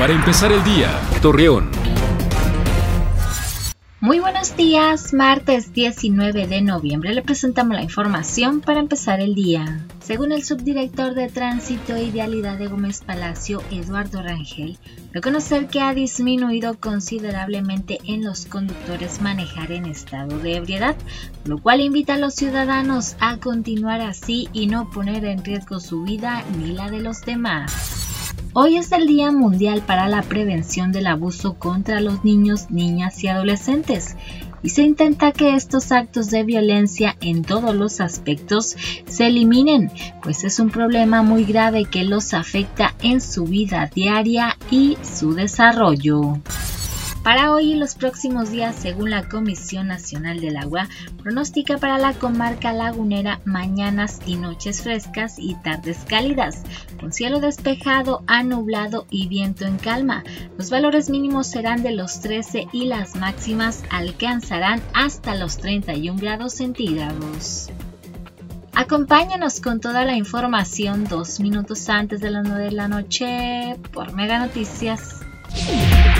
Para empezar el día, Torreón. Muy buenos días, martes 19 de noviembre le presentamos la información para empezar el día. Según el subdirector de Tránsito y Vialidad de Gómez Palacio, Eduardo Rangel, reconocer que ha disminuido considerablemente en los conductores manejar en estado de ebriedad, lo cual invita a los ciudadanos a continuar así y no poner en riesgo su vida ni la de los demás. Hoy es el Día Mundial para la Prevención del Abuso contra los Niños, Niñas y Adolescentes y se intenta que estos actos de violencia en todos los aspectos se eliminen, pues es un problema muy grave que los afecta en su vida diaria y su desarrollo. Para hoy y los próximos días, según la Comisión Nacional del Agua, pronostica para la comarca lagunera mañanas y noches frescas y tardes cálidas, con cielo despejado a nublado y viento en calma. Los valores mínimos serán de los 13 y las máximas alcanzarán hasta los 31 grados centígrados. Acompáñanos con toda la información dos minutos antes de las 9 de la noche por Mega Noticias.